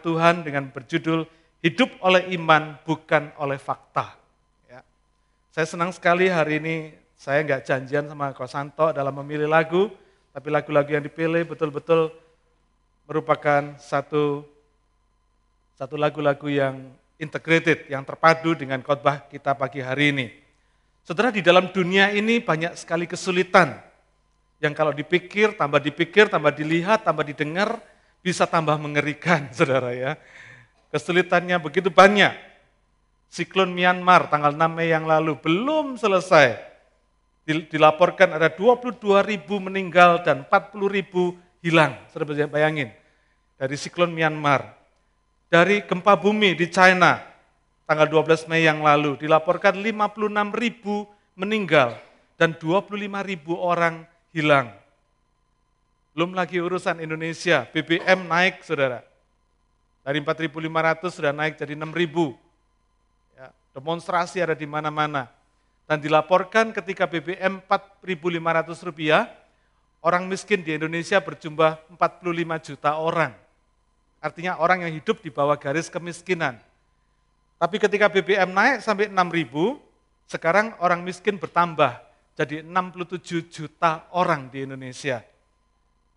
Tuhan dengan berjudul Hidup oleh Iman Bukan oleh Fakta. Ya. Saya senang sekali hari ini saya nggak janjian sama Kosanto dalam memilih lagu, tapi lagu-lagu yang dipilih betul-betul merupakan satu satu lagu-lagu yang integrated, yang terpadu dengan khotbah kita pagi hari ini. Saudara, di dalam dunia ini banyak sekali kesulitan yang kalau dipikir, tambah dipikir, tambah dilihat, tambah didengar, bisa tambah mengerikan, saudara ya. Kesulitannya begitu banyak. Siklon Myanmar tanggal 6 Mei yang lalu belum selesai. Dilaporkan ada 22 ribu meninggal dan 40 ribu hilang. Saudara bayangin. Dari siklon Myanmar. Dari gempa bumi di China tanggal 12 Mei yang lalu dilaporkan 56 ribu meninggal dan 25 ribu orang hilang. Belum lagi urusan Indonesia, BBM naik saudara. Dari 4.500 sudah naik jadi 6.000. Ya, demonstrasi ada di mana-mana. Dan dilaporkan ketika BBM 4.500 rupiah, orang miskin di Indonesia berjumlah 45 juta orang. Artinya orang yang hidup di bawah garis kemiskinan. Tapi ketika BBM naik sampai 6.000, sekarang orang miskin bertambah jadi 67 juta orang di Indonesia.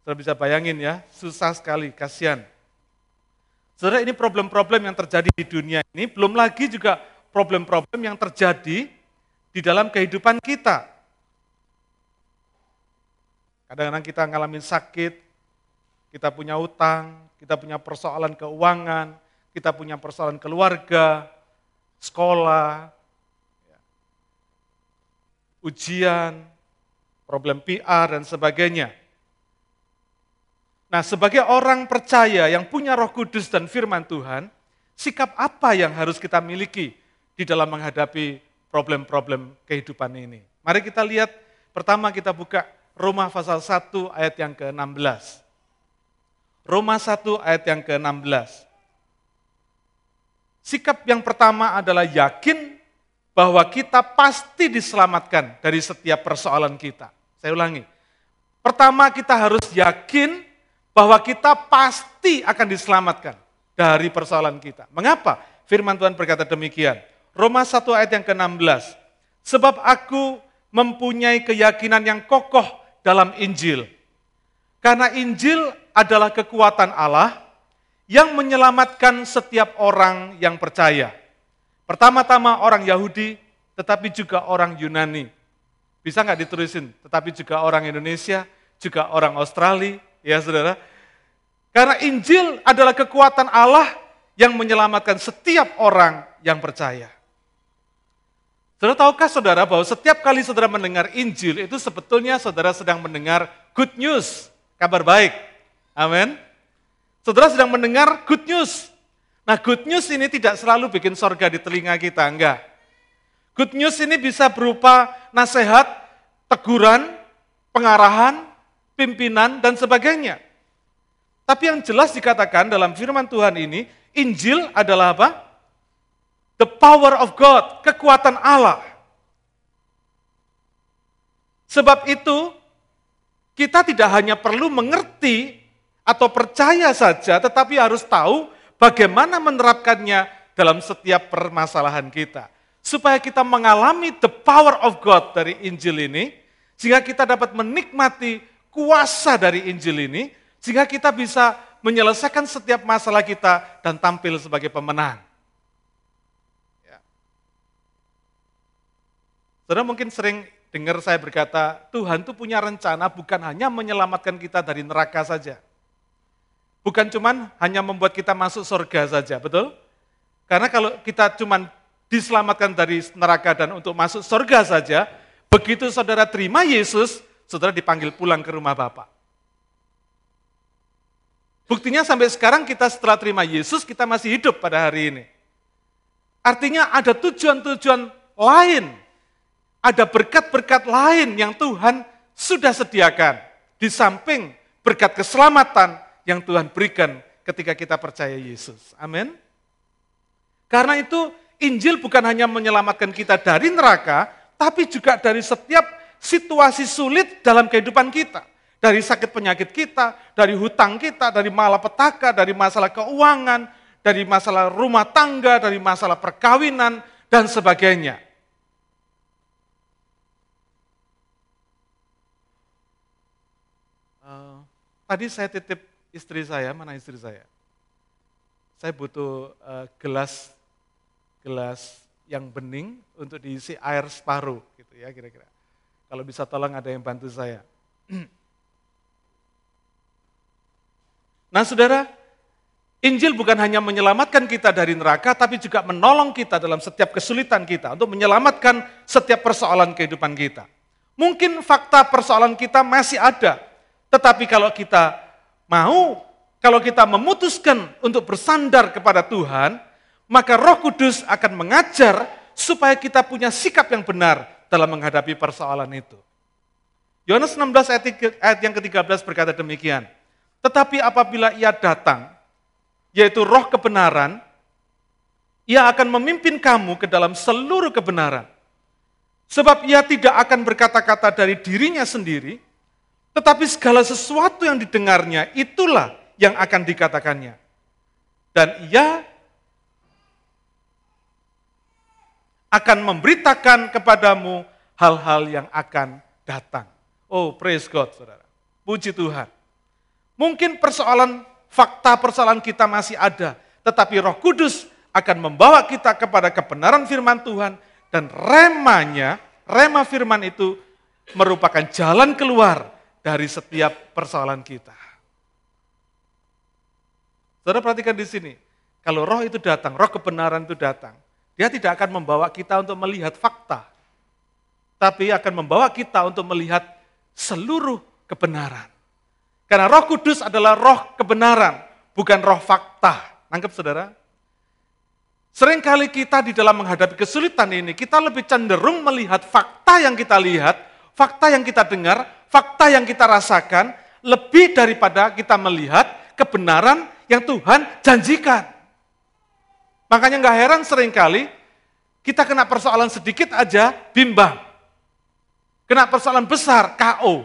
Saudara bisa bayangin ya, susah sekali, kasihan. Saudara ini problem-problem yang terjadi di dunia ini, belum lagi juga problem-problem yang terjadi di dalam kehidupan kita. Kadang-kadang kita ngalamin sakit, kita punya utang, kita punya persoalan keuangan, kita punya persoalan keluarga, sekolah, ujian, problem PR, dan sebagainya. Nah, sebagai orang percaya yang punya roh kudus dan firman Tuhan, sikap apa yang harus kita miliki di dalam menghadapi problem-problem kehidupan ini? Mari kita lihat, pertama kita buka Roma pasal 1 ayat yang ke-16. Roma 1 ayat yang ke-16. Sikap yang pertama adalah yakin bahwa kita pasti diselamatkan dari setiap persoalan kita. Saya ulangi. Pertama kita harus yakin bahwa kita pasti akan diselamatkan dari persoalan kita. Mengapa? Firman Tuhan berkata demikian. Roma 1 ayat yang ke-16. Sebab aku mempunyai keyakinan yang kokoh dalam Injil. Karena Injil adalah kekuatan Allah yang menyelamatkan setiap orang yang percaya Pertama-tama orang Yahudi, tetapi juga orang Yunani. Bisa nggak ditulisin? Tetapi juga orang Indonesia, juga orang Australia, ya saudara. Karena Injil adalah kekuatan Allah yang menyelamatkan setiap orang yang percaya. Saudara tahukah saudara bahwa setiap kali saudara mendengar Injil itu sebetulnya saudara sedang mendengar good news, kabar baik. Amin. Saudara sedang mendengar good news, Nah good news ini tidak selalu bikin sorga di telinga kita, enggak. Good news ini bisa berupa nasihat, teguran, pengarahan, pimpinan, dan sebagainya. Tapi yang jelas dikatakan dalam firman Tuhan ini, Injil adalah apa? The power of God, kekuatan Allah. Sebab itu, kita tidak hanya perlu mengerti atau percaya saja, tetapi harus tahu bagaimana menerapkannya dalam setiap permasalahan kita. Supaya kita mengalami the power of God dari Injil ini, sehingga kita dapat menikmati kuasa dari Injil ini, sehingga kita bisa menyelesaikan setiap masalah kita dan tampil sebagai pemenang. Ya. Saudara mungkin sering dengar saya berkata, Tuhan itu punya rencana bukan hanya menyelamatkan kita dari neraka saja. Bukan cuman hanya membuat kita masuk surga saja, betul? Karena kalau kita cuman diselamatkan dari neraka dan untuk masuk surga saja, begitu saudara terima Yesus, saudara dipanggil pulang ke rumah Bapak. Buktinya sampai sekarang kita setelah terima Yesus, kita masih hidup pada hari ini. Artinya ada tujuan-tujuan lain, ada berkat-berkat lain yang Tuhan sudah sediakan. Di samping berkat keselamatan, yang Tuhan berikan ketika kita percaya Yesus. Amin. Karena itu Injil bukan hanya menyelamatkan kita dari neraka, tapi juga dari setiap situasi sulit dalam kehidupan kita. dari sakit penyakit kita, dari hutang kita, dari malapetaka, dari masalah keuangan, dari masalah rumah tangga, dari masalah perkawinan, dan sebagainya. Uh, tadi saya titip istri saya, mana istri saya? Saya butuh uh, gelas gelas yang bening untuk diisi air separuh, gitu ya kira-kira. Kalau bisa tolong ada yang bantu saya. Nah saudara, Injil bukan hanya menyelamatkan kita dari neraka, tapi juga menolong kita dalam setiap kesulitan kita, untuk menyelamatkan setiap persoalan kehidupan kita. Mungkin fakta persoalan kita masih ada, tetapi kalau kita mau, kalau kita memutuskan untuk bersandar kepada Tuhan, maka roh kudus akan mengajar supaya kita punya sikap yang benar dalam menghadapi persoalan itu. Yohanes 16 ayat yang ke-13 berkata demikian, tetapi apabila ia datang, yaitu roh kebenaran, ia akan memimpin kamu ke dalam seluruh kebenaran. Sebab ia tidak akan berkata-kata dari dirinya sendiri, tetapi segala sesuatu yang didengarnya itulah yang akan dikatakannya. Dan ia akan memberitakan kepadamu hal-hal yang akan datang. Oh, praise God, saudara. Puji Tuhan. Mungkin persoalan fakta persoalan kita masih ada, tetapi Roh Kudus akan membawa kita kepada kebenaran firman Tuhan dan remanya, rema firman itu merupakan jalan keluar dari setiap persoalan kita. Saudara perhatikan di sini, kalau roh itu datang, roh kebenaran itu datang, dia tidak akan membawa kita untuk melihat fakta, tapi akan membawa kita untuk melihat seluruh kebenaran. Karena roh kudus adalah roh kebenaran, bukan roh fakta. Nangkep saudara? Seringkali kita di dalam menghadapi kesulitan ini, kita lebih cenderung melihat fakta yang kita lihat, fakta yang kita dengar, fakta yang kita rasakan, lebih daripada kita melihat kebenaran yang Tuhan janjikan. Makanya nggak heran sering kali kita kena persoalan sedikit aja bimbang. Kena persoalan besar, KO.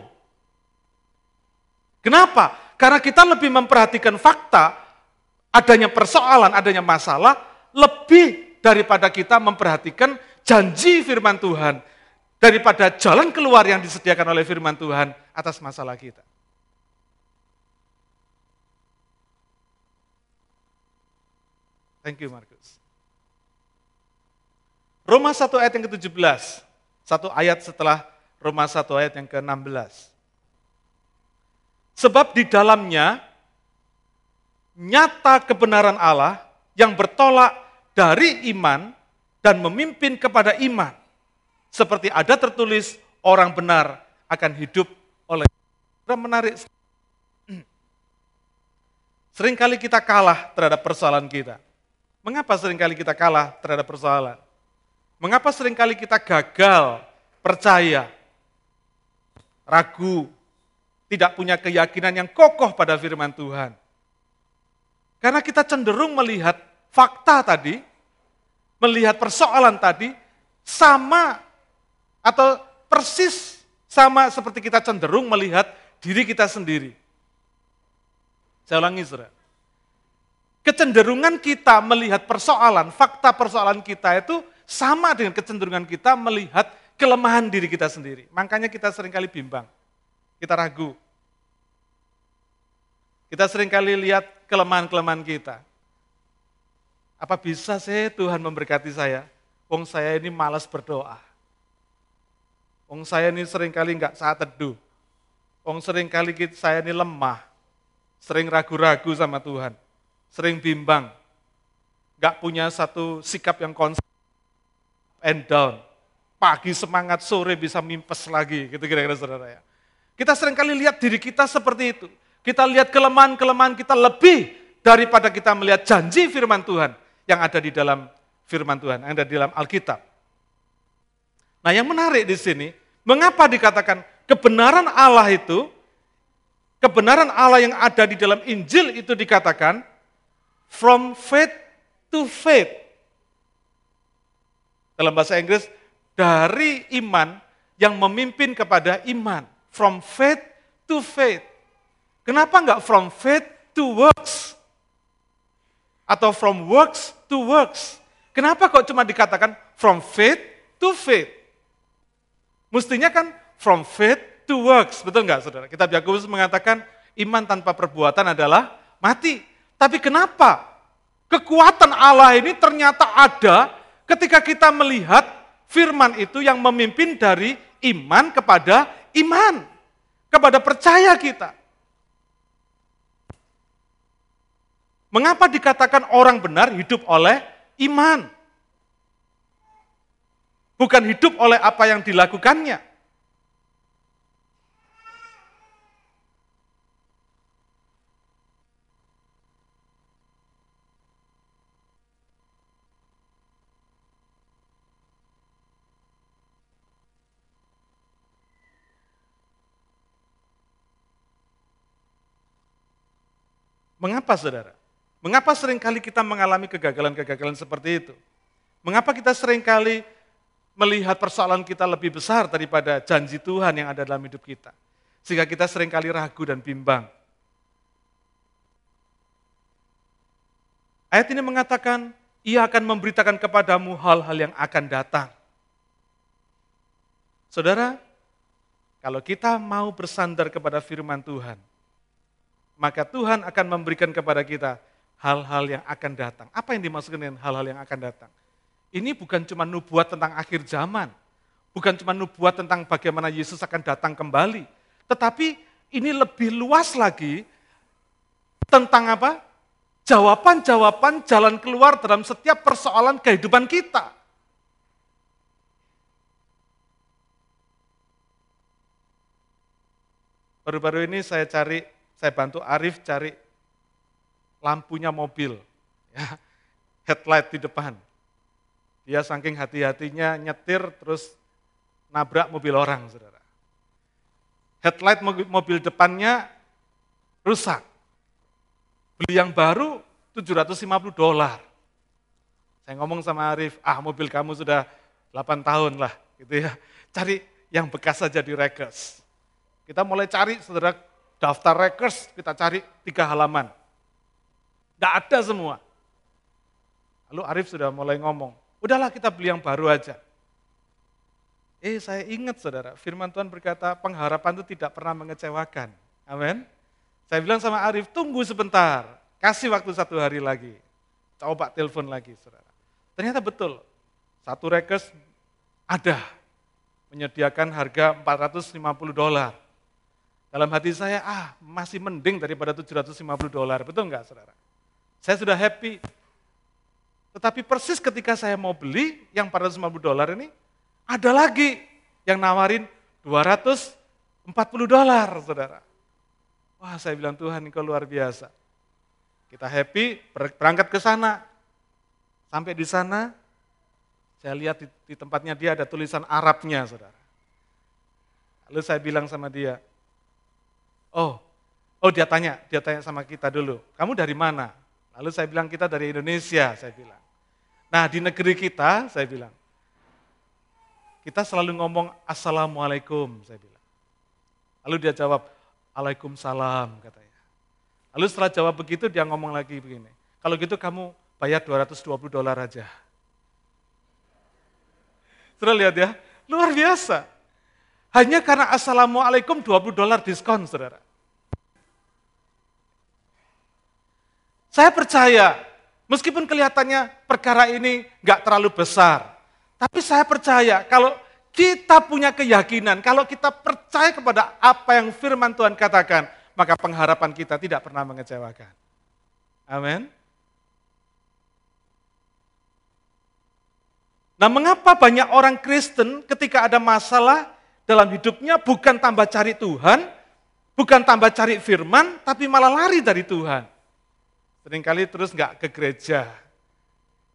Kenapa? Karena kita lebih memperhatikan fakta, adanya persoalan, adanya masalah, lebih daripada kita memperhatikan janji firman Tuhan, daripada jalan keluar yang disediakan oleh firman Tuhan atas masalah kita. Thank you Markus. Roma 1 ayat yang ke-17, satu ayat setelah Roma 1 ayat yang ke-16. Sebab di dalamnya nyata kebenaran Allah yang bertolak dari iman dan memimpin kepada iman. Seperti ada tertulis orang benar akan hidup oleh menarik. Seringkali kita kalah terhadap persoalan kita. Mengapa sering kali kita kalah terhadap persoalan? Mengapa sering kali kita gagal percaya, ragu, tidak punya keyakinan yang kokoh pada firman Tuhan. Karena kita cenderung melihat fakta tadi, melihat persoalan tadi, sama atau persis sama seperti kita cenderung melihat diri kita sendiri. Saya ulangi, saudara. Kecenderungan kita melihat persoalan, fakta persoalan kita itu sama dengan kecenderungan kita melihat kelemahan diri kita sendiri. Makanya kita sering kali bimbang. Kita ragu. Kita sering kali lihat kelemahan-kelemahan kita. Apa bisa sih Tuhan memberkati saya? Wong saya ini malas berdoa. Wong saya ini sering kali nggak saat teduh. Wong sering kali saya ini lemah. Sering ragu-ragu sama Tuhan. Sering bimbang. Nggak punya satu sikap yang konsisten and down. Pagi semangat, sore bisa mimpes lagi, gitu kira-kira saudara ya. Kita sering kali lihat diri kita seperti itu. Kita lihat kelemahan-kelemahan kita lebih daripada kita melihat janji firman Tuhan yang ada di dalam firman Tuhan, yang ada di dalam Alkitab. Nah yang menarik di sini, mengapa dikatakan kebenaran Allah itu, kebenaran Allah yang ada di dalam Injil itu dikatakan from faith to faith. Dalam bahasa Inggris, dari iman yang memimpin kepada iman from faith to faith. Kenapa enggak from faith to works? Atau from works to works? Kenapa kok cuma dikatakan from faith to faith? Mestinya kan from faith to works, betul enggak saudara? Kitab Yakobus mengatakan iman tanpa perbuatan adalah mati. Tapi kenapa kekuatan Allah ini ternyata ada ketika kita melihat firman itu yang memimpin dari iman kepada iman, kepada percaya kita. Mengapa dikatakan orang benar hidup oleh iman? Bukan hidup oleh apa yang dilakukannya. Mengapa saudara? Mengapa sering kali kita mengalami kegagalan-kegagalan seperti itu? Mengapa kita sering kali melihat persoalan kita lebih besar daripada janji Tuhan yang ada dalam hidup kita? Sehingga kita sering kali ragu dan bimbang. Ayat ini mengatakan, ia akan memberitakan kepadamu hal-hal yang akan datang. Saudara, kalau kita mau bersandar kepada firman Tuhan, maka Tuhan akan memberikan kepada kita hal-hal yang akan datang. Apa yang dimaksudkan dengan hal-hal yang akan datang? Ini bukan cuma nubuat tentang akhir zaman, bukan cuma nubuat tentang bagaimana Yesus akan datang kembali, tetapi ini lebih luas lagi tentang apa? Jawaban-jawaban jalan keluar dalam setiap persoalan kehidupan kita. Baru-baru ini saya cari saya bantu Arif cari lampunya mobil, ya, headlight di depan. Dia saking hati-hatinya nyetir terus nabrak mobil orang, saudara. Headlight mobil, depannya rusak. Beli yang baru 750 dolar. Saya ngomong sama Arif, ah mobil kamu sudah 8 tahun lah, gitu ya. Cari yang bekas saja di rekes. Kita mulai cari, saudara, Daftar records kita cari tiga halaman. Tidak ada semua. Lalu Arif sudah mulai ngomong, udahlah kita beli yang baru aja. Eh saya ingat saudara, firman Tuhan berkata pengharapan itu tidak pernah mengecewakan. Amin. Saya bilang sama Arif, tunggu sebentar, kasih waktu satu hari lagi. Coba telepon lagi saudara. Ternyata betul, satu records ada menyediakan harga 450 dolar. Dalam hati saya, ah masih mending daripada 750 dolar. Betul nggak saudara? Saya sudah happy. Tetapi persis ketika saya mau beli yang 450 dolar ini, ada lagi yang nawarin 240 dolar, saudara. Wah saya bilang Tuhan ini luar biasa. Kita happy, berangkat ke sana. Sampai di sana, saya lihat di, di tempatnya dia ada tulisan Arabnya, saudara. Lalu saya bilang sama dia, Oh, oh dia tanya, dia tanya sama kita dulu, kamu dari mana? Lalu saya bilang kita dari Indonesia, saya bilang. Nah di negeri kita, saya bilang, kita selalu ngomong Assalamualaikum, saya bilang. Lalu dia jawab, Waalaikumsalam, katanya. Lalu setelah jawab begitu, dia ngomong lagi begini, kalau gitu kamu bayar 220 dolar aja. Sudah lihat ya, luar biasa. Hanya karena Assalamualaikum 20 dolar diskon, saudara. Saya percaya, meskipun kelihatannya perkara ini nggak terlalu besar, tapi saya percaya kalau kita punya keyakinan, kalau kita percaya kepada apa yang firman Tuhan katakan, maka pengharapan kita tidak pernah mengecewakan. Amin. Nah, mengapa banyak orang Kristen ketika ada masalah dalam hidupnya bukan tambah cari Tuhan, bukan tambah cari firman, tapi malah lari dari Tuhan. Seringkali terus nggak ke gereja.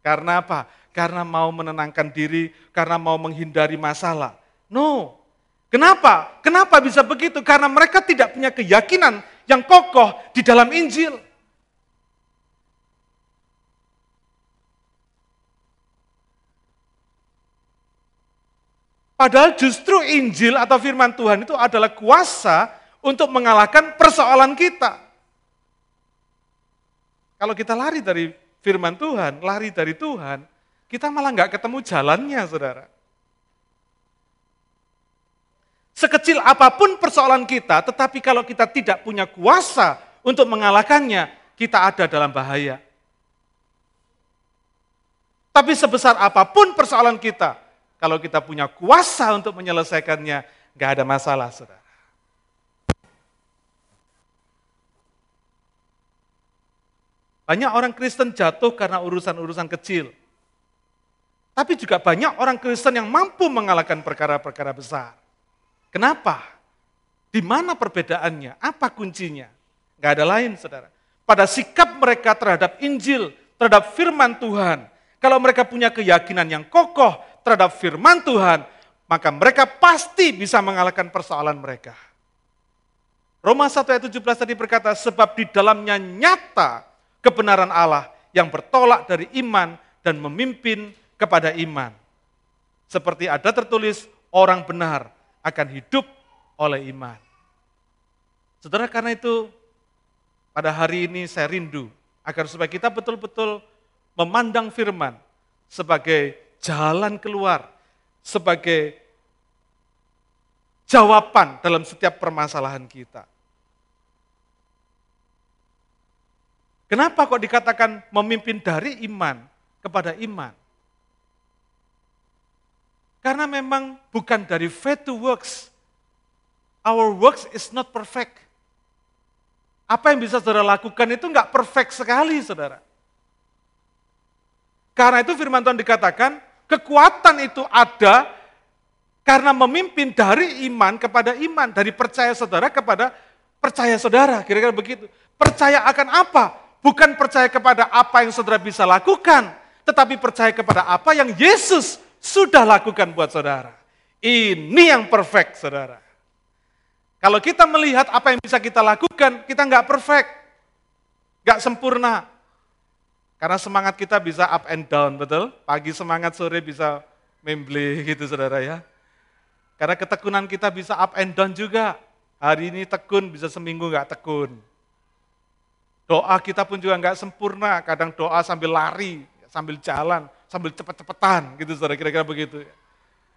Karena apa? Karena mau menenangkan diri, karena mau menghindari masalah. No. Kenapa? Kenapa bisa begitu? Karena mereka tidak punya keyakinan yang kokoh di dalam Injil. Padahal justru Injil atau firman Tuhan itu adalah kuasa untuk mengalahkan persoalan kita. Kalau kita lari dari firman Tuhan, lari dari Tuhan, kita malah nggak ketemu jalannya, saudara. Sekecil apa pun persoalan kita, tetapi kalau kita tidak punya kuasa untuk mengalahkannya, kita ada dalam bahaya. Tapi sebesar apa pun persoalan kita, kalau kita punya kuasa untuk menyelesaikannya, nggak ada masalah, saudara. Banyak orang Kristen jatuh karena urusan-urusan kecil. Tapi juga banyak orang Kristen yang mampu mengalahkan perkara-perkara besar. Kenapa? Di mana perbedaannya? Apa kuncinya? Gak ada lain, saudara. Pada sikap mereka terhadap Injil, terhadap firman Tuhan. Kalau mereka punya keyakinan yang kokoh terhadap firman Tuhan, maka mereka pasti bisa mengalahkan persoalan mereka. Roma 1 ayat 17 tadi berkata, sebab di dalamnya nyata kebenaran Allah yang bertolak dari iman dan memimpin kepada iman. Seperti ada tertulis, orang benar akan hidup oleh iman. Saudara, karena itu pada hari ini saya rindu agar supaya kita betul-betul memandang firman sebagai jalan keluar, sebagai jawaban dalam setiap permasalahan kita. Kenapa kok dikatakan memimpin dari iman kepada iman? Karena memang bukan dari faith to works. Our works is not perfect. Apa yang bisa saudara lakukan itu enggak perfect sekali, saudara. Karena itu firman Tuhan dikatakan, kekuatan itu ada karena memimpin dari iman kepada iman, dari percaya saudara kepada percaya saudara, kira-kira begitu. Percaya akan apa? Bukan percaya kepada apa yang saudara bisa lakukan, tetapi percaya kepada apa yang Yesus sudah lakukan buat saudara. Ini yang perfect, saudara. Kalau kita melihat apa yang bisa kita lakukan, kita nggak perfect, nggak sempurna. Karena semangat kita bisa up and down, betul? Pagi semangat, sore bisa memble gitu, saudara ya. Karena ketekunan kita bisa up and down juga. Hari ini tekun, bisa seminggu nggak tekun. Doa kita pun juga nggak sempurna, kadang doa sambil lari, sambil jalan, sambil cepet-cepetan gitu saudara kira-kira begitu.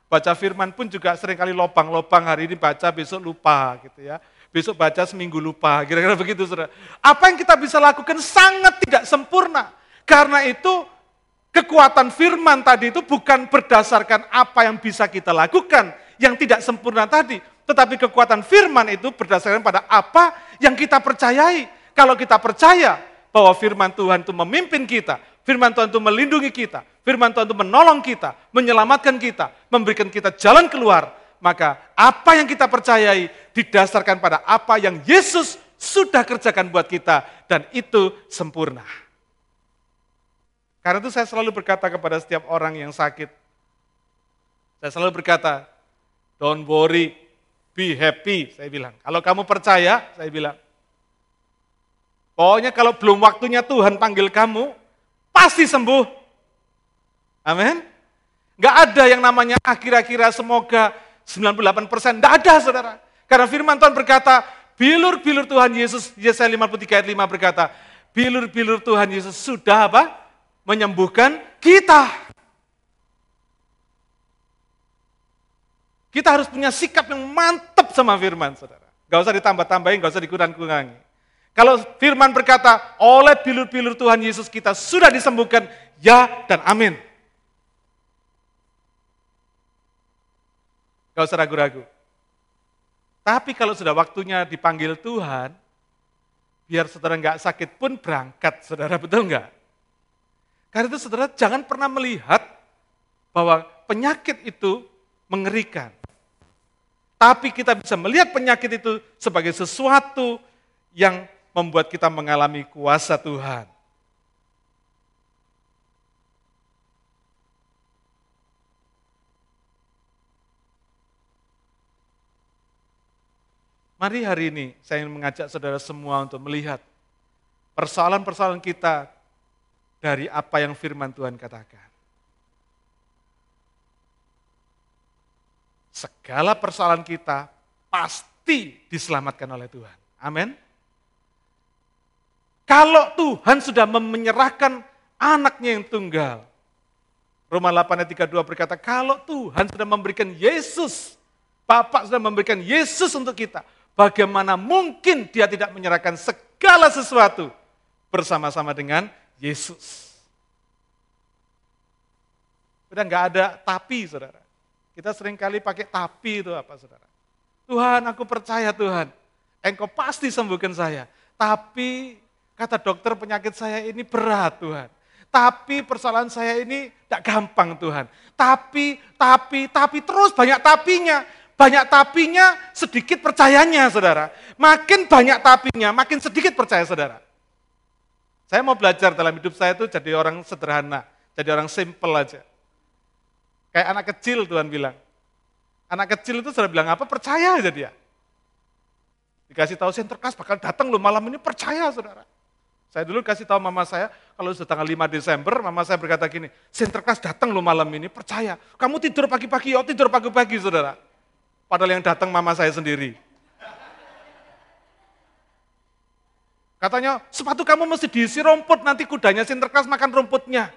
Baca firman pun juga sering kali lopang-lopang hari ini baca besok lupa gitu ya. Besok baca seminggu lupa, kira-kira begitu saudara. Apa yang kita bisa lakukan sangat tidak sempurna. Karena itu kekuatan firman tadi itu bukan berdasarkan apa yang bisa kita lakukan yang tidak sempurna tadi. Tetapi kekuatan firman itu berdasarkan pada apa yang kita percayai. Kalau kita percaya bahwa firman Tuhan itu memimpin kita, Firman Tuhan itu melindungi kita, firman Tuhan itu menolong kita, menyelamatkan kita, memberikan kita jalan keluar. Maka apa yang kita percayai didasarkan pada apa yang Yesus sudah kerjakan buat kita dan itu sempurna. Karena itu saya selalu berkata kepada setiap orang yang sakit, saya selalu berkata, don't worry, be happy, saya bilang. Kalau kamu percaya, saya bilang, pokoknya kalau belum waktunya Tuhan panggil kamu, pasti sembuh. Amin. Gak ada yang namanya akhir-akhir semoga 98%. Gak ada saudara. Karena firman Tuhan berkata, bilur-bilur Tuhan Yesus, Yesaya 53 ayat 5 berkata, bilur-bilur Tuhan Yesus sudah apa? Menyembuhkan kita. Kita harus punya sikap yang mantap sama firman, saudara. Gak usah ditambah-tambahin, gak usah dikurang-kurangi. Kalau firman berkata, oleh bilur-bilur Tuhan Yesus kita sudah disembuhkan, ya dan amin. Gak usah ragu-ragu. Tapi kalau sudah waktunya dipanggil Tuhan, biar saudara nggak sakit pun berangkat, saudara betul nggak? Karena itu saudara jangan pernah melihat bahwa penyakit itu mengerikan. Tapi kita bisa melihat penyakit itu sebagai sesuatu yang membuat kita mengalami kuasa Tuhan. Mari hari ini saya ingin mengajak saudara semua untuk melihat persoalan-persoalan kita dari apa yang firman Tuhan katakan. Segala persoalan kita pasti diselamatkan oleh Tuhan. Amin. Kalau Tuhan sudah menyerahkan anaknya yang tunggal. Roma 8 ayat 32 berkata, kalau Tuhan sudah memberikan Yesus, Bapak sudah memberikan Yesus untuk kita, bagaimana mungkin dia tidak menyerahkan segala sesuatu bersama-sama dengan Yesus. Udah nggak ada tapi, saudara. Kita sering kali pakai tapi itu apa, saudara? Tuhan, aku percaya Tuhan, Engkau pasti sembuhkan saya. Tapi kata dokter penyakit saya ini berat Tuhan. Tapi persoalan saya ini tidak gampang Tuhan. Tapi, tapi, tapi terus banyak tapinya. Banyak tapinya, sedikit percayanya saudara. Makin banyak tapinya, makin sedikit percaya saudara. Saya mau belajar dalam hidup saya itu jadi orang sederhana, jadi orang simple aja. Kayak anak kecil Tuhan bilang. Anak kecil itu sudah bilang apa? Percaya aja dia. Dikasih tahu Sinterklas bakal datang loh malam ini, percaya saudara. Saya dulu kasih tahu mama saya, kalau sudah tanggal 5 Desember, mama saya berkata gini, Sinterklas datang loh malam ini, percaya. Kamu tidur pagi-pagi, oh tidur pagi-pagi saudara. Padahal yang datang mama saya sendiri. Katanya, sepatu kamu mesti diisi rumput, nanti kudanya Sinterklas makan rumputnya.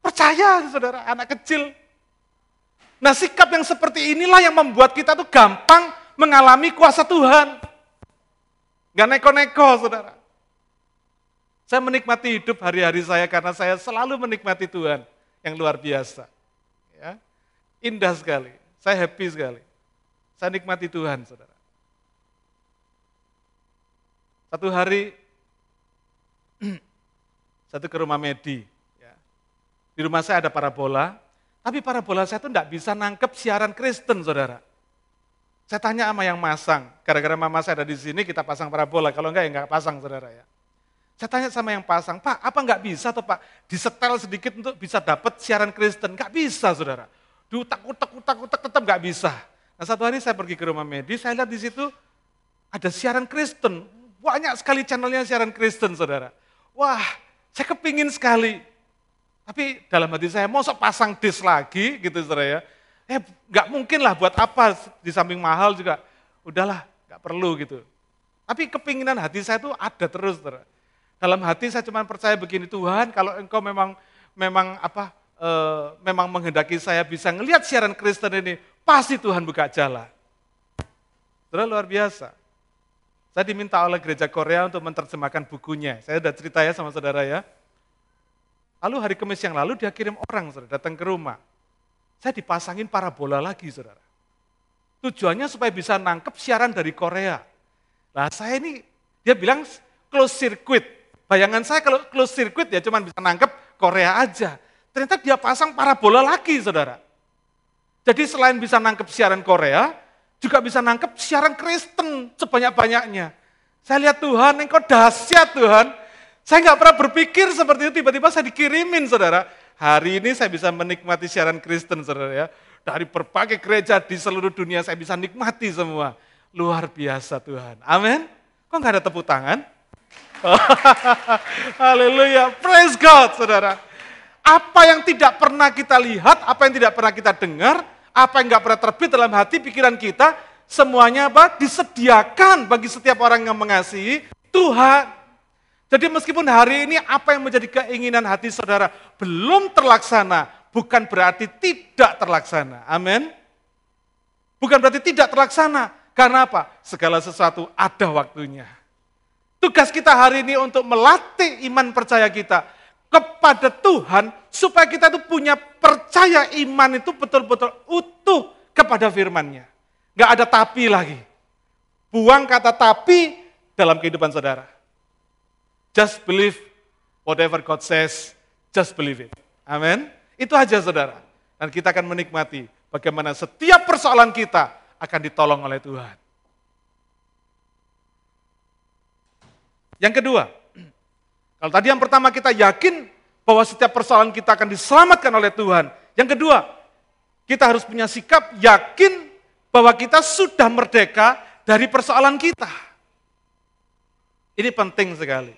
Percaya, saudara, anak kecil. Nah sikap yang seperti inilah yang membuat kita tuh gampang mengalami kuasa Tuhan. Gak neko-neko, saudara. Saya menikmati hidup hari-hari saya karena saya selalu menikmati Tuhan yang luar biasa. Ya. Indah sekali, saya happy sekali. Saya nikmati Tuhan, saudara. Satu hari, satu ke rumah Medi. Ya. Di rumah saya ada parabola, tapi parabola saya itu tidak bisa nangkep siaran Kristen, saudara. Saya tanya sama yang masang, gara-gara mama saya ada di sini, kita pasang parabola, kalau enggak ya enggak pasang, saudara ya. Saya tanya sama yang pasang, Pak, apa enggak bisa tuh Pak, disetel sedikit untuk bisa dapat siaran Kristen? Enggak bisa, saudara. Diutak, utak, utak, utak, tetap enggak bisa. Nah satu hari saya pergi ke rumah Medi, saya lihat di situ ada siaran Kristen, banyak sekali channelnya siaran Kristen, saudara. Wah, saya kepingin sekali. Tapi dalam hati saya, mau pasang disk lagi gitu, saudara ya. Eh, nggak mungkin lah buat apa, di samping mahal juga. Udahlah, nggak perlu gitu. Tapi kepinginan hati saya itu ada terus, saudara. Dalam hati saya cuma percaya begini, Tuhan kalau engkau memang memang apa e, memang menghendaki saya bisa ngelihat siaran Kristen ini, pasti Tuhan buka jalan. Saudara luar biasa. Saya diminta oleh gereja Korea untuk menerjemahkan bukunya. Saya sudah cerita ya sama saudara ya. Lalu hari Kamis yang lalu dia kirim orang saudara, datang ke rumah. Saya dipasangin parabola lagi saudara. Tujuannya supaya bisa nangkep siaran dari Korea. Nah saya ini, dia bilang close circuit. Bayangan saya kalau close circuit ya cuma bisa nangkep Korea aja. Ternyata dia pasang parabola lagi saudara. Jadi selain bisa nangkep siaran Korea, juga bisa nangkep siaran Kristen sebanyak-banyaknya. Saya lihat Tuhan, engkau dahsyat Tuhan. Saya nggak pernah berpikir seperti itu, tiba-tiba saya dikirimin saudara. Hari ini saya bisa menikmati siaran Kristen saudara ya. Dari berbagai gereja di seluruh dunia saya bisa nikmati semua. Luar biasa Tuhan. Amin. Kok nggak ada tepuk tangan? Haleluya. Praise God saudara. Apa yang tidak pernah kita lihat, apa yang tidak pernah kita dengar, apa yang nggak pernah terbit dalam hati pikiran kita, semuanya apa? Disediakan bagi setiap orang yang mengasihi Tuhan. Jadi meskipun hari ini apa yang menjadi keinginan hati saudara belum terlaksana, bukan berarti tidak terlaksana. Amin. Bukan berarti tidak terlaksana. Karena apa? Segala sesuatu ada waktunya. Tugas kita hari ini untuk melatih iman percaya kita kepada Tuhan supaya kita itu punya percaya iman itu betul-betul utuh kepada firman-Nya. Gak ada tapi lagi. Buang kata tapi dalam kehidupan saudara. Just believe whatever God says, just believe it. Amin. Itu aja saudara. Dan kita akan menikmati bagaimana setiap persoalan kita akan ditolong oleh Tuhan. Yang kedua, kalau tadi yang pertama kita yakin bahwa setiap persoalan kita akan diselamatkan oleh Tuhan. Yang kedua, kita harus punya sikap yakin bahwa kita sudah merdeka dari persoalan kita. Ini penting sekali.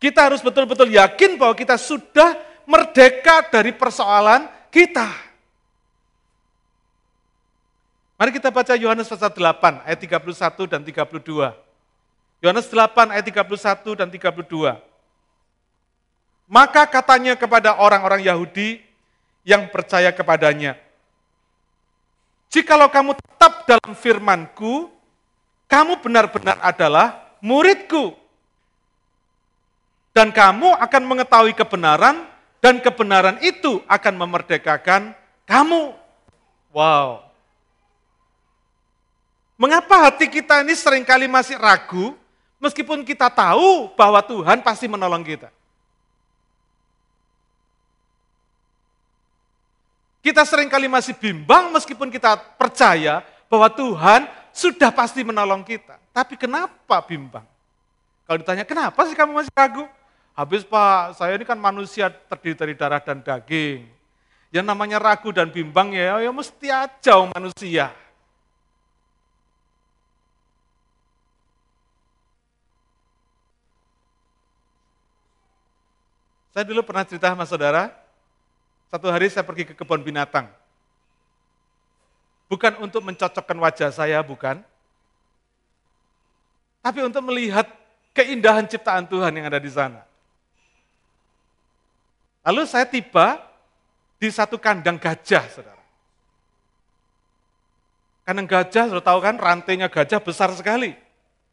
Kita harus betul-betul yakin bahwa kita sudah merdeka dari persoalan kita. Mari kita baca Yohanes pasal 8 ayat 31 dan 32. Yohanes 8 ayat 31 dan 32. Maka katanya kepada orang-orang Yahudi yang percaya kepadanya, Jikalau kamu tetap dalam firmanku, kamu benar-benar adalah muridku. Dan kamu akan mengetahui kebenaran, dan kebenaran itu akan memerdekakan kamu. Wow. Mengapa hati kita ini sering kali masih ragu, meskipun kita tahu bahwa Tuhan pasti menolong kita? Kita sering kali masih bimbang meskipun kita percaya bahwa Tuhan sudah pasti menolong kita. Tapi kenapa bimbang? Kalau ditanya, kenapa sih kamu masih ragu? Habis Pak, saya ini kan manusia terdiri dari darah dan daging. Yang namanya ragu dan bimbang ya, ya mesti aja manusia. Saya dulu pernah cerita sama saudara, satu hari saya pergi ke kebun binatang. Bukan untuk mencocokkan wajah saya, bukan. Tapi untuk melihat keindahan ciptaan Tuhan yang ada di sana. Lalu saya tiba di satu kandang gajah, saudara. Kandang gajah, sudah tahu kan, rantainya gajah besar sekali.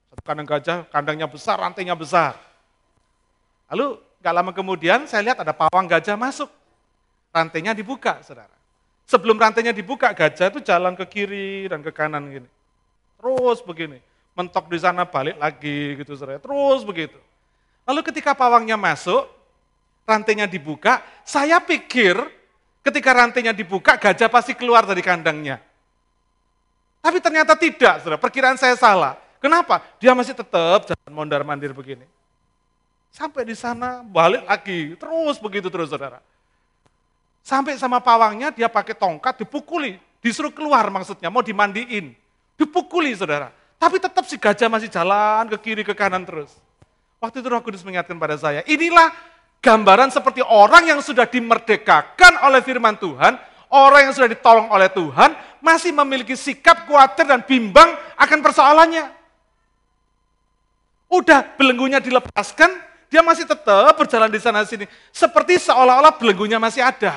Satu kandang gajah, kandangnya besar, rantainya besar. Lalu Gak lama kemudian saya lihat ada pawang gajah masuk. Rantainya dibuka, saudara. Sebelum rantainya dibuka, gajah itu jalan ke kiri dan ke kanan gini. Terus begini. Mentok di sana balik lagi gitu, saudara. Terus begitu. Lalu ketika pawangnya masuk, rantainya dibuka, saya pikir ketika rantainya dibuka, gajah pasti keluar dari kandangnya. Tapi ternyata tidak, saudara. Perkiraan saya salah. Kenapa? Dia masih tetap jalan mondar-mandir begini. Sampai di sana balik lagi, terus begitu terus saudara. Sampai sama pawangnya dia pakai tongkat dipukuli, disuruh keluar maksudnya, mau dimandiin. Dipukuli saudara. Tapi tetap si gajah masih jalan ke kiri ke kanan terus. Waktu itu Roh Kudus mengingatkan pada saya, inilah gambaran seperti orang yang sudah dimerdekakan oleh firman Tuhan, orang yang sudah ditolong oleh Tuhan, masih memiliki sikap khawatir dan bimbang akan persoalannya. Udah belenggunya dilepaskan, dia masih tetap berjalan di sana sini. Seperti seolah-olah belenggunya masih ada.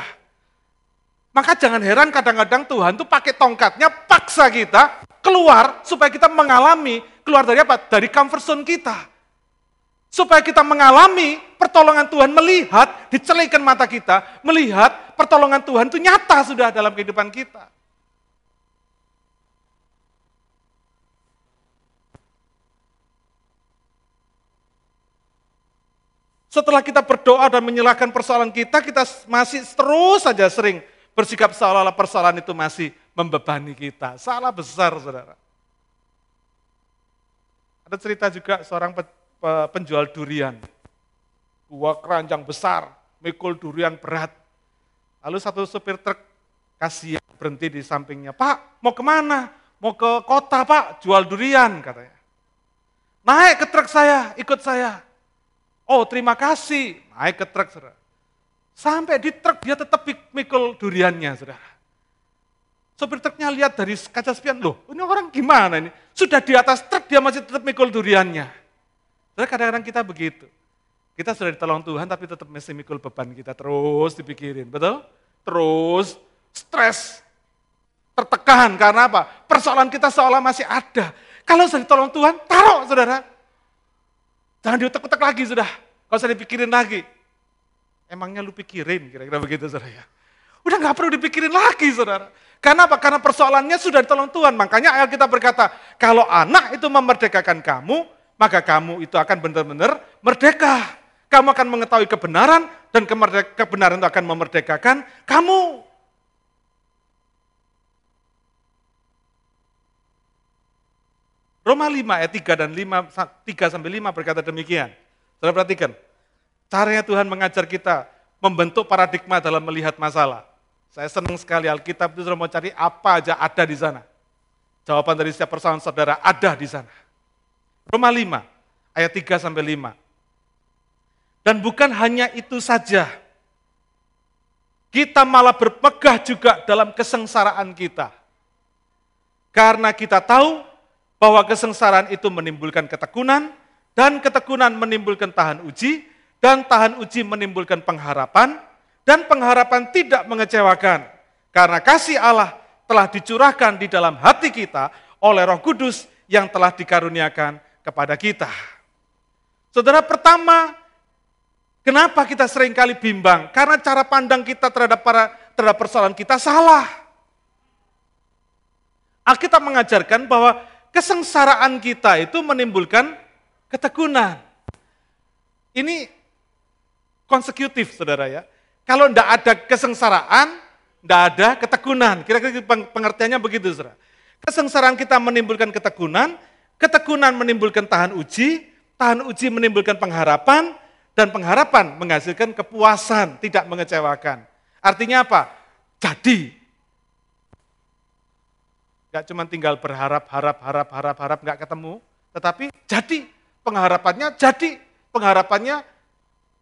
Maka jangan heran kadang-kadang Tuhan tuh pakai tongkatnya paksa kita keluar supaya kita mengalami keluar dari apa? Dari comfort zone kita. Supaya kita mengalami pertolongan Tuhan, melihat, dicelikan mata kita, melihat pertolongan Tuhan itu nyata sudah dalam kehidupan kita. Setelah kita berdoa dan menyalahkan persoalan kita, kita masih terus saja sering bersikap seolah-olah persoalan itu masih membebani kita. Salah besar, saudara. Ada cerita juga seorang penjual durian. Dua keranjang besar, mikul durian berat. Lalu satu supir truk kasihan berhenti di sampingnya. Pak, mau ke mana? Mau ke kota pak, jual durian katanya. Naik ke truk saya, ikut saya. Oh terima kasih, naik ke truk saudara. Sampai di truk dia tetap mikul duriannya saudara. Sopir truknya lihat dari kaca spion, loh ini orang gimana ini? Sudah di atas truk dia masih tetap mikul duriannya. Saudara kadang-kadang kita begitu. Kita sudah ditolong Tuhan tapi tetap masih mikul beban kita terus dipikirin, betul? Terus stres, tertekan karena apa? Persoalan kita seolah masih ada. Kalau sudah ditolong Tuhan, taruh saudara. Jangan diutek-utek lagi sudah. Gak usah dipikirin lagi. Emangnya lu pikirin, kira-kira begitu saudara ya. Udah gak perlu dipikirin lagi saudara. Karena apa? Karena persoalannya sudah ditolong Tuhan. Makanya kita berkata, kalau anak itu memerdekakan kamu, maka kamu itu akan benar-benar merdeka. Kamu akan mengetahui kebenaran, dan kebenaran itu akan memerdekakan kamu. Roma 5 ayat 3 dan 5, 3 sampai 5 berkata demikian. Saudara perhatikan, caranya Tuhan mengajar kita membentuk paradigma dalam melihat masalah. Saya senang sekali Alkitab itu sudah mau cari apa aja ada di sana. Jawaban dari setiap persoalan saudara ada di sana. Roma 5 ayat 3 sampai 5. Dan bukan hanya itu saja. Kita malah berpegah juga dalam kesengsaraan kita Karena kita tahu bahwa kesengsaraan itu menimbulkan ketekunan, dan ketekunan menimbulkan tahan uji, dan tahan uji menimbulkan pengharapan, dan pengharapan tidak mengecewakan. Karena kasih Allah telah dicurahkan di dalam hati kita oleh roh kudus yang telah dikaruniakan kepada kita. Saudara pertama, kenapa kita sering kali bimbang? Karena cara pandang kita terhadap para terhadap persoalan kita salah. Alkitab mengajarkan bahwa kesengsaraan kita itu menimbulkan ketekunan. Ini konsekutif, saudara ya. Kalau tidak ada kesengsaraan, tidak ada ketekunan. Kira-kira pengertiannya begitu, saudara. Kesengsaraan kita menimbulkan ketekunan, ketekunan menimbulkan tahan uji, tahan uji menimbulkan pengharapan, dan pengharapan menghasilkan kepuasan, tidak mengecewakan. Artinya apa? Jadi, Gak cuma tinggal berharap, harap, harap, harap, harap, gak ketemu. Tetapi jadi, pengharapannya jadi, pengharapannya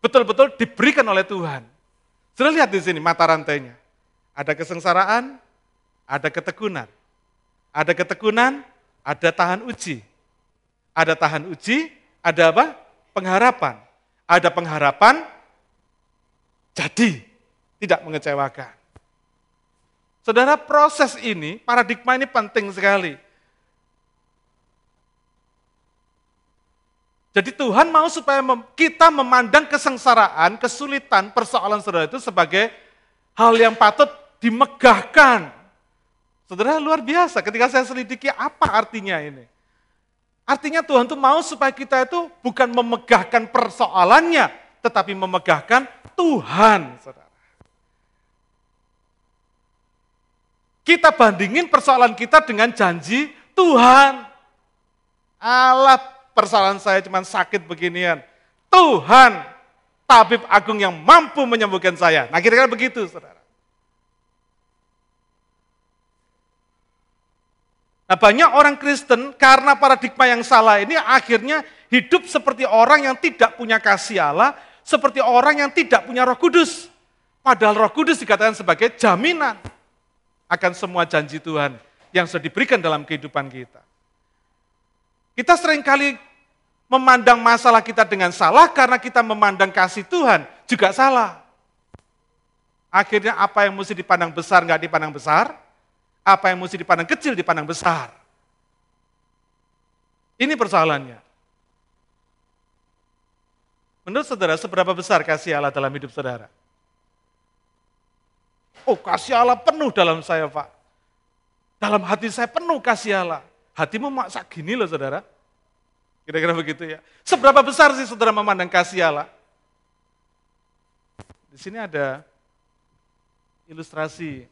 betul-betul diberikan oleh Tuhan. Sudah lihat di sini mata rantainya. Ada kesengsaraan, ada ketekunan. Ada ketekunan, ada tahan uji. Ada tahan uji, ada apa? Pengharapan. Ada pengharapan, jadi tidak mengecewakan. Saudara, proses ini, paradigma ini penting sekali. Jadi Tuhan mau supaya kita memandang kesengsaraan, kesulitan, persoalan saudara itu sebagai hal yang patut dimegahkan. Saudara luar biasa ketika saya selidiki apa artinya ini. Artinya Tuhan itu mau supaya kita itu bukan memegahkan persoalannya, tetapi memegahkan Tuhan. Saudara. Kita bandingin persoalan kita dengan janji Tuhan. Allah persoalan saya cuma sakit beginian. Tuhan, tabib agung yang mampu menyembuhkan saya. Nah kira-kira begitu saudara. Nah banyak orang Kristen karena paradigma yang salah ini akhirnya hidup seperti orang yang tidak punya kasih Allah, seperti orang yang tidak punya roh kudus. Padahal roh kudus dikatakan sebagai jaminan akan semua janji Tuhan yang sudah diberikan dalam kehidupan kita. Kita sering kali memandang masalah kita dengan salah karena kita memandang kasih Tuhan juga salah. Akhirnya apa yang mesti dipandang besar nggak dipandang besar, apa yang mesti dipandang kecil dipandang besar. Ini persoalannya. Menurut saudara, seberapa besar kasih Allah dalam hidup saudara? Oh kasih Allah penuh dalam saya Pak. Dalam hati saya penuh kasih Allah. Hatimu maksa gini loh saudara. Kira-kira begitu ya. Seberapa besar sih saudara memandang kasih Allah? Di sini ada ilustrasi.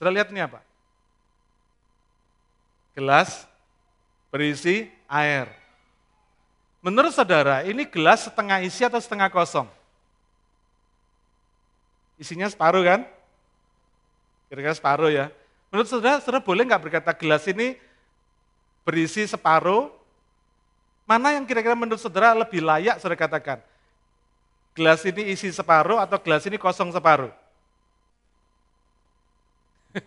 Saudara lihat ini apa? Gelas berisi air. Menurut saudara, ini gelas setengah isi atau setengah kosong? Isinya separuh kan? Kira-kira separuh ya. Menurut saudara, saudara boleh nggak berkata gelas ini berisi separuh? Mana yang kira-kira menurut saudara lebih layak saudara katakan? Gelas ini isi separuh atau gelas ini kosong separuh?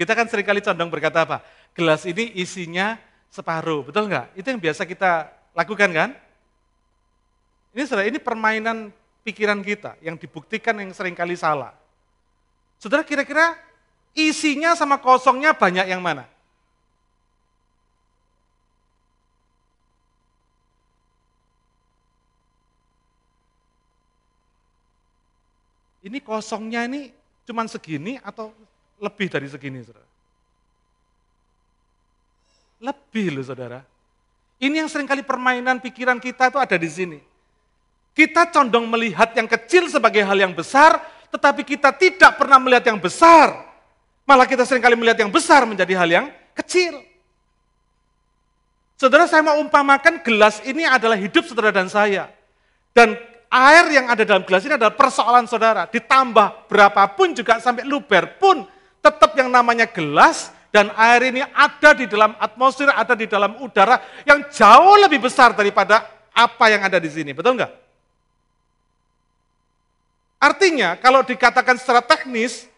kita kan sering kali condong berkata apa? Gelas ini isinya separuh, betul nggak? Itu yang biasa kita lakukan kan? Ini saudara, ini permainan pikiran kita yang dibuktikan yang sering kali salah. Saudara kira-kira isinya sama kosongnya banyak yang mana? Ini kosongnya ini cuma segini atau lebih dari segini, saudara? Lebih loh, saudara. Ini yang sering kali permainan pikiran kita itu ada di sini. Kita condong melihat yang kecil sebagai hal yang besar, tetapi kita tidak pernah melihat yang besar. Malah kita sering kali melihat yang besar menjadi hal yang kecil. Saudara saya mau umpamakan gelas ini adalah hidup saudara dan saya. Dan air yang ada dalam gelas ini adalah persoalan saudara. Ditambah berapapun juga sampai luber pun tetap yang namanya gelas dan air ini ada di dalam atmosfer, ada di dalam udara yang jauh lebih besar daripada apa yang ada di sini. Betul enggak? Artinya kalau dikatakan secara teknis,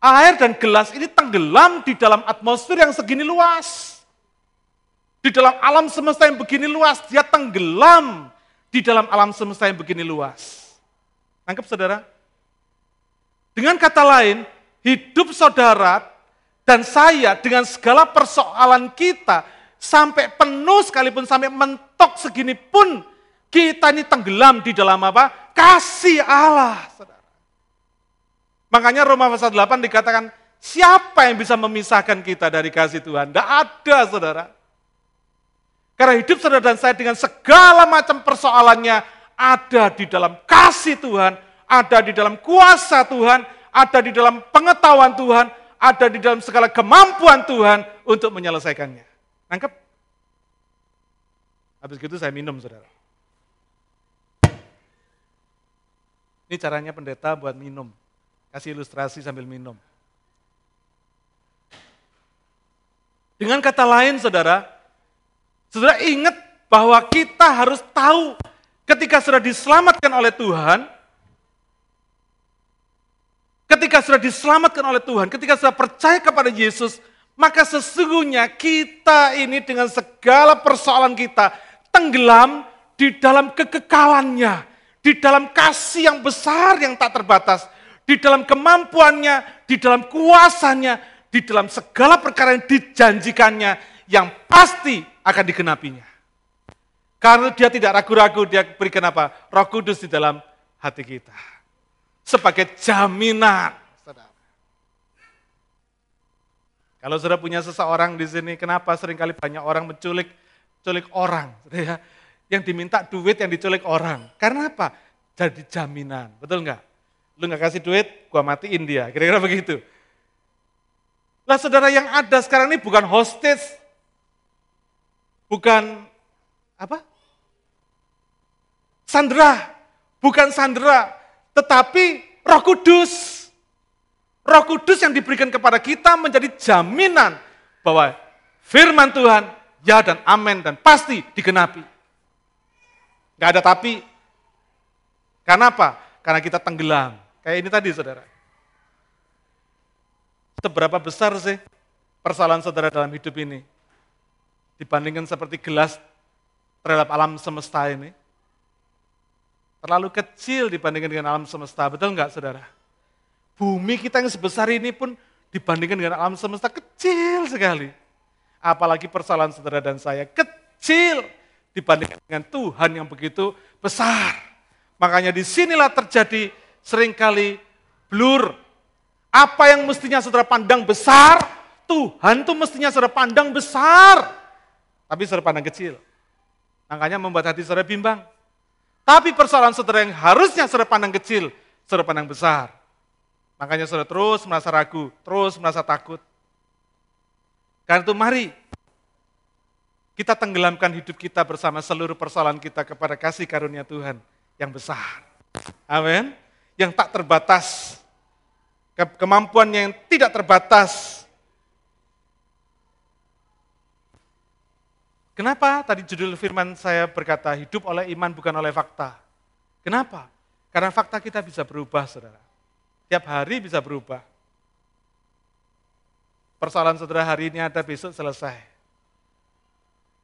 Air dan gelas ini tenggelam di dalam atmosfer yang segini luas. Di dalam alam semesta yang begini luas, dia tenggelam di dalam alam semesta yang begini luas. Tangkap saudara? Dengan kata lain, hidup saudara dan saya dengan segala persoalan kita sampai penuh sekalipun sampai mentok segini pun kita ini tenggelam di dalam apa? Kasih Allah. Saudara. Makanya Roma pasal 8 dikatakan, siapa yang bisa memisahkan kita dari kasih Tuhan? Tidak ada, saudara. Karena hidup saudara dan saya dengan segala macam persoalannya ada di dalam kasih Tuhan, ada di dalam kuasa Tuhan, ada di dalam pengetahuan Tuhan, ada di dalam segala kemampuan Tuhan untuk menyelesaikannya. Nangkep? Habis itu saya minum, saudara. Ini caranya pendeta buat minum. Kasih ilustrasi sambil minum. Dengan kata lain, saudara, Saudara ingat bahwa kita harus tahu ketika sudah diselamatkan oleh Tuhan, ketika sudah diselamatkan oleh Tuhan, ketika sudah percaya kepada Yesus, maka sesungguhnya kita ini dengan segala persoalan kita tenggelam di dalam kekekalannya, di dalam kasih yang besar yang tak terbatas, di dalam kemampuannya, di dalam kuasanya, di dalam segala perkara yang dijanjikannya, yang pasti akan digenapinya. Karena dia tidak ragu-ragu, dia berikan apa? Roh Kudus di dalam hati kita. Sebagai jaminan. Kalau sudah punya seseorang di sini, kenapa sering kali banyak orang menculik culik orang? Ya, yang diminta duit, yang diculik orang. Karena apa? Jadi jaminan, betul nggak? Lu nggak kasih duit, gua matiin dia. Kira-kira begitu. Lah saudara yang ada sekarang ini bukan hostage, bukan apa? Sandra, bukan Sandra, tetapi Roh Kudus. Roh Kudus yang diberikan kepada kita menjadi jaminan bahwa firman Tuhan ya dan amin dan pasti digenapi. Gak ada tapi. Karena apa? Karena kita tenggelam. Kayak ini tadi saudara. Seberapa besar sih persoalan saudara dalam hidup ini? dibandingkan seperti gelas terhadap alam semesta ini. Terlalu kecil dibandingkan dengan alam semesta, betul nggak saudara? Bumi kita yang sebesar ini pun dibandingkan dengan alam semesta kecil sekali. Apalagi persoalan saudara dan saya kecil dibandingkan dengan Tuhan yang begitu besar. Makanya di sinilah terjadi sering kali blur. Apa yang mestinya saudara pandang besar, Tuhan tuh mestinya saudara pandang besar. Tapi saudara pandang kecil. Makanya membuat hati saudara bimbang. Tapi persoalan saudara yang harusnya saudara pandang kecil, saudara pandang besar. Makanya saudara terus merasa ragu, terus merasa takut. Karena itu mari kita tenggelamkan hidup kita bersama seluruh persoalan kita kepada kasih karunia Tuhan yang besar. Amin. Yang tak terbatas. Kemampuan yang tidak terbatas Kenapa tadi judul firman saya berkata hidup oleh iman bukan oleh fakta? Kenapa? Karena fakta kita bisa berubah, saudara. Tiap hari bisa berubah. Persoalan saudara hari ini ada, besok selesai.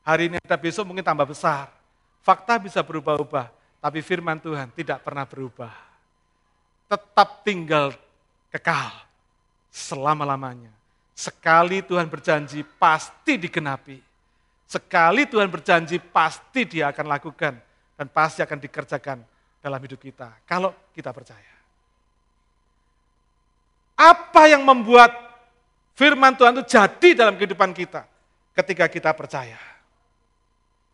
Hari ini ada, besok mungkin tambah besar. Fakta bisa berubah-ubah, tapi firman Tuhan tidak pernah berubah. Tetap tinggal kekal selama-lamanya. Sekali Tuhan berjanji, pasti digenapi Sekali Tuhan berjanji, pasti dia akan lakukan dan pasti akan dikerjakan dalam hidup kita. Kalau kita percaya. Apa yang membuat firman Tuhan itu jadi dalam kehidupan kita ketika kita percaya?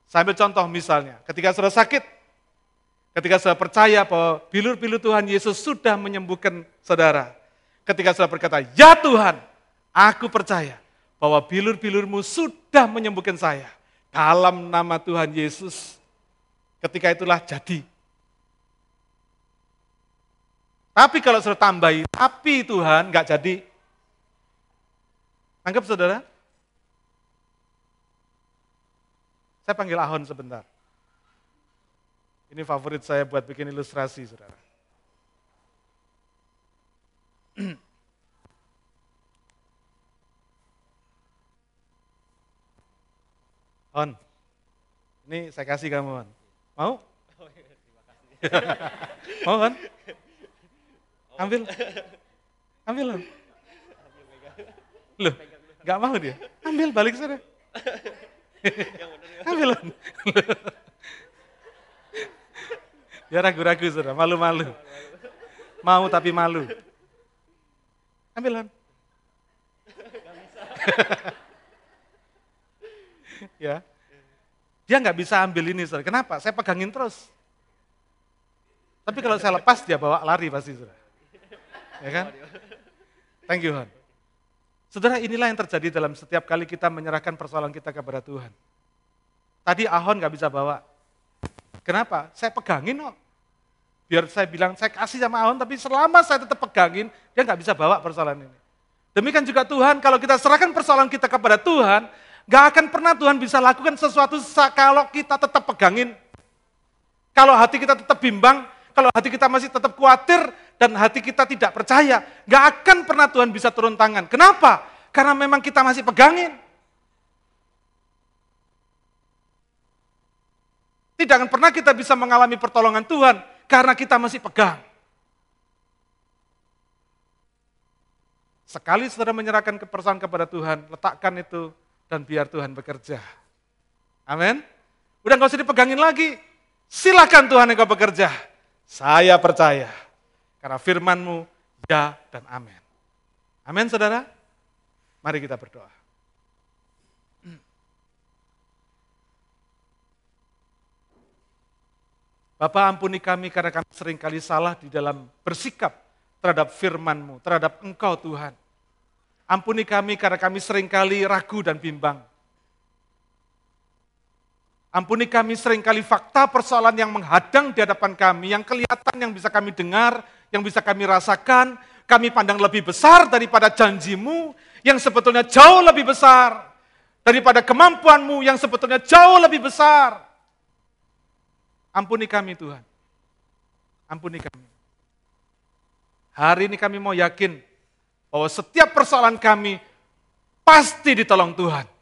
Sambil contoh misalnya, ketika sudah sakit, ketika sudah percaya bahwa bilur-bilur Tuhan Yesus sudah menyembuhkan saudara. Ketika sudah berkata, ya Tuhan, aku percaya bahwa bilur-bilurmu sudah menyembuhkan saya. Dalam nama Tuhan Yesus, ketika itulah jadi. Tapi kalau sudah tambahi, tapi Tuhan nggak jadi. Anggap saudara? Saya panggil Ahon sebentar. Ini favorit saya buat bikin ilustrasi, saudara. ahon ini saya kasih kamu, ahon Mau? Terima kasih. Mau, On? Ambil. Ambil, On. Loh, nggak mau dia. Ambil, balik sana. Ambil, Hon. Dia ragu-ragu, saudara. Malu-malu. Mau tapi malu. Ambil, Hon. ya. Dia nggak bisa ambil ini, saudara. Kenapa? Saya pegangin terus. Tapi kalau saya lepas, dia bawa lari pasti, saudara. Ya kan? Thank you, Hon. Saudara, inilah yang terjadi dalam setiap kali kita menyerahkan persoalan kita kepada Tuhan. Tadi Ahon nggak bisa bawa. Kenapa? Saya pegangin kok. Biar saya bilang, saya kasih sama Ahon, tapi selama saya tetap pegangin, dia nggak bisa bawa persoalan ini. Demikian juga Tuhan, kalau kita serahkan persoalan kita kepada Tuhan, Gak akan pernah Tuhan bisa lakukan sesuatu kalau kita tetap pegangin. Kalau hati kita tetap bimbang, kalau hati kita masih tetap khawatir, dan hati kita tidak percaya, gak akan pernah Tuhan bisa turun tangan. Kenapa? Karena memang kita masih pegangin. Tidak akan pernah kita bisa mengalami pertolongan Tuhan karena kita masih pegang. Sekali saudara menyerahkan kepercayaan kepada Tuhan, letakkan itu dan biar Tuhan bekerja. Amin. Udah nggak usah dipegangin lagi. Silakan Tuhan yang kau bekerja. Saya percaya. Karena firmanmu ya dan amin. Amin saudara. Mari kita berdoa. Bapak ampuni kami karena kami sering kali salah di dalam bersikap terhadap firman-Mu, terhadap Engkau Tuhan. Ampuni kami karena kami sering kali ragu dan bimbang. Ampuni kami sering kali fakta persoalan yang menghadang di hadapan kami, yang kelihatan, yang bisa kami dengar, yang bisa kami rasakan, kami pandang lebih besar daripada janjimu, yang sebetulnya jauh lebih besar, daripada kemampuanmu yang sebetulnya jauh lebih besar. Ampuni kami Tuhan. Ampuni kami. Hari ini kami mau yakin bahwa setiap persoalan kami pasti ditolong Tuhan.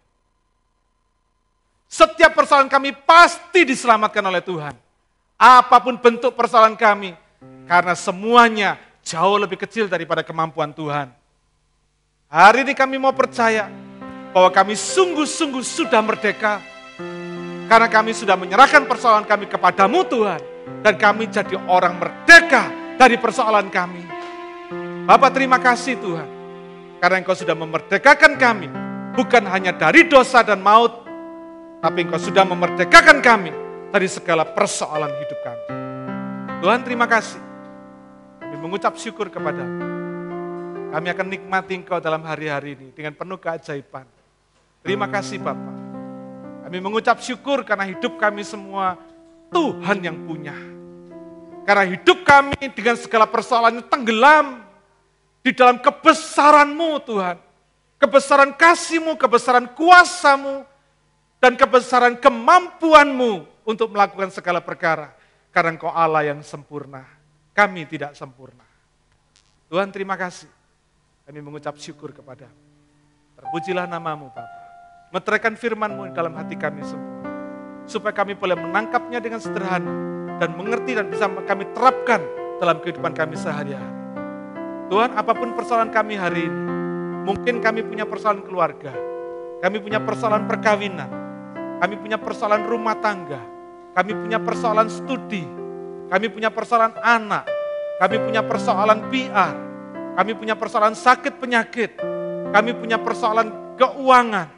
Setiap persoalan kami pasti diselamatkan oleh Tuhan. Apa pun bentuk persoalan kami, karena semuanya jauh lebih kecil daripada kemampuan Tuhan. Hari ini kami mau percaya bahwa kami sungguh-sungguh sudah merdeka, karena kami sudah menyerahkan persoalan kami kepadamu Tuhan, dan kami jadi orang merdeka dari persoalan kami. Bapak terima kasih Tuhan. Karena Engkau sudah memerdekakan kami. Bukan hanya dari dosa dan maut. Tapi Engkau sudah memerdekakan kami dari segala persoalan hidup kami. Tuhan terima kasih. Kami mengucap syukur kepada Kami akan nikmati Engkau dalam hari-hari ini dengan penuh keajaiban. Terima kasih Bapak. Kami mengucap syukur karena hidup kami semua Tuhan yang punya. Karena hidup kami dengan segala persoalannya tenggelam di dalam kebesaranmu Tuhan. Kebesaran kasihmu, kebesaran kuasamu, dan kebesaran kemampuanmu untuk melakukan segala perkara. Karena engkau Allah yang sempurna. Kami tidak sempurna. Tuhan terima kasih. Kami mengucap syukur kepada Terpujilah namamu Bapa. Meteraikan firmanmu dalam hati kami semua. Supaya kami boleh menangkapnya dengan sederhana. Dan mengerti dan bisa kami terapkan dalam kehidupan kami sehari-hari. Tuhan apa pun persoalan kami hari ini, mungkin kami punya persoalan keluarga, kami punya persoalan perkawinan, kami punya persoalan rumah tangga, kami punya persoalan studi, kami punya persoalan anak, kami punya persoalan PR, kami punya persoalan sakit penyakit, kami punya persoalan keuangan,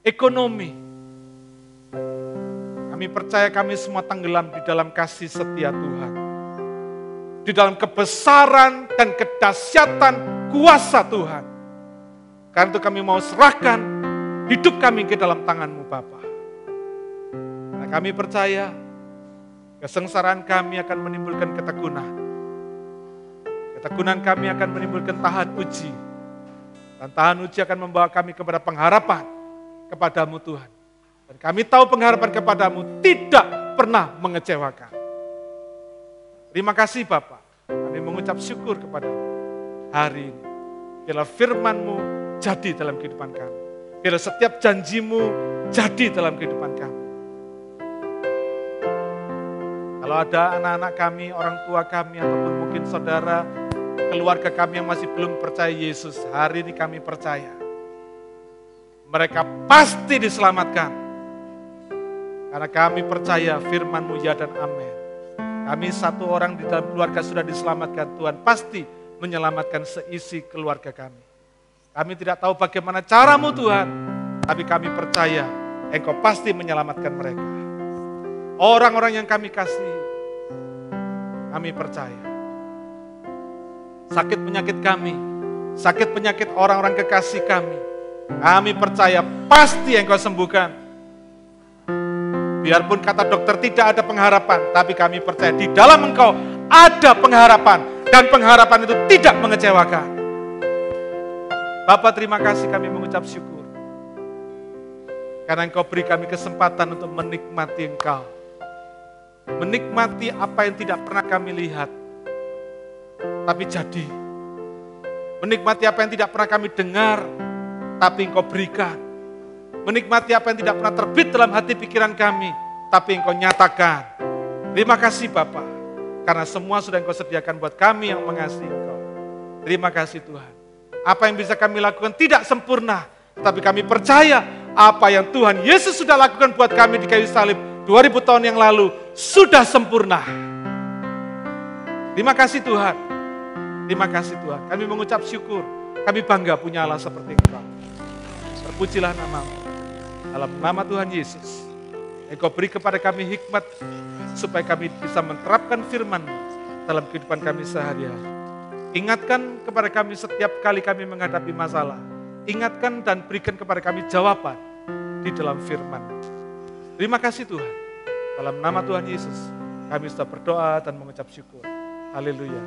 ekonomi. Kami percaya kami semua tenggelam di dalam kasih setia Tuhan. Di dalam kebesaran dan kedahsyatan kuasa Tuhan. Karena itu kami mau serahkan hidup kami ke dalam tanganmu Bapa. Karena kami percaya kesengsaraan kami akan menimbulkan ketekunan. Ketekunan kami akan menimbulkan tahan uji. Dan tahan uji akan membawa kami kepada pengharapan kepadamu Tuhan. Dan kami tahu pengharapan kepadamu tidak pernah mengecewakan. Terima kasih Bapak. Kami mengucap syukur kepada hari ini. Biarlah firmanmu jadi dalam kehidupan kami. Biarlah setiap janjimu jadi dalam kehidupan kami. Kalau ada anak-anak kami, orang tua kami, ataupun mungkin saudara, keluarga kami yang masih belum percaya Yesus, hari ini kami percaya. Mereka pasti diselamatkan. Karena kami percaya firmanmu ya dan amin. Kami satu orang di dalam keluarga sudah diselamatkan Tuhan. Pasti menyelamatkan seisi keluarga kami. Kami tidak tahu bagaimana caramu Tuhan. Tapi kami percaya engkau pasti menyelamatkan mereka. Orang-orang yang kami kasih, kami percaya. Sakit penyakit kami, sakit penyakit orang-orang kekasih kami, kami percaya pasti engkau sembuhkan. Biarpun kata dokter tidak ada pengharapan, tapi kami percaya di dalam engkau ada pengharapan. Dan pengharapan itu tidak mengecewakan. Bapak terima kasih kami mengucap syukur. Karena engkau beri kami kesempatan untuk menikmati engkau. Menikmati apa yang tidak pernah kami lihat. Tapi jadi. Menikmati apa yang tidak pernah kami dengar. Tapi engkau berikan. Menikmati apa yang tidak pernah terbit dalam hati pikiran kami. Tapi engkau nyatakan. Terima kasih Bapak. Karena semua sudah engkau sediakan buat kami yang mengasihi engkau. Terima kasih Tuhan. Apa yang bisa kami lakukan tidak sempurna. Tapi kami percaya apa yang Tuhan Yesus sudah lakukan buat kami di kayu salib 2000 tahun yang lalu sudah sempurna. Terima kasih Tuhan. Terima kasih Tuhan. Kami mengucap syukur. Kami bangga punya Allah seperti Engkau. Terpujilah namamu. Dalam nama Tuhan Yesus. Engkau beri kepada kami hikmat supaya kami bisa menerapkan firman dalam kehidupan kami sehari-hari. Ingatkan kepada kami setiap kali kami menghadapi masalah. Ingatkan dan berikan kepada kami jawaban di dalam firman. Terima kasih Tuhan. Dalam nama Tuhan Yesus, kami sudah berdoa dan mengucap syukur. Haleluya.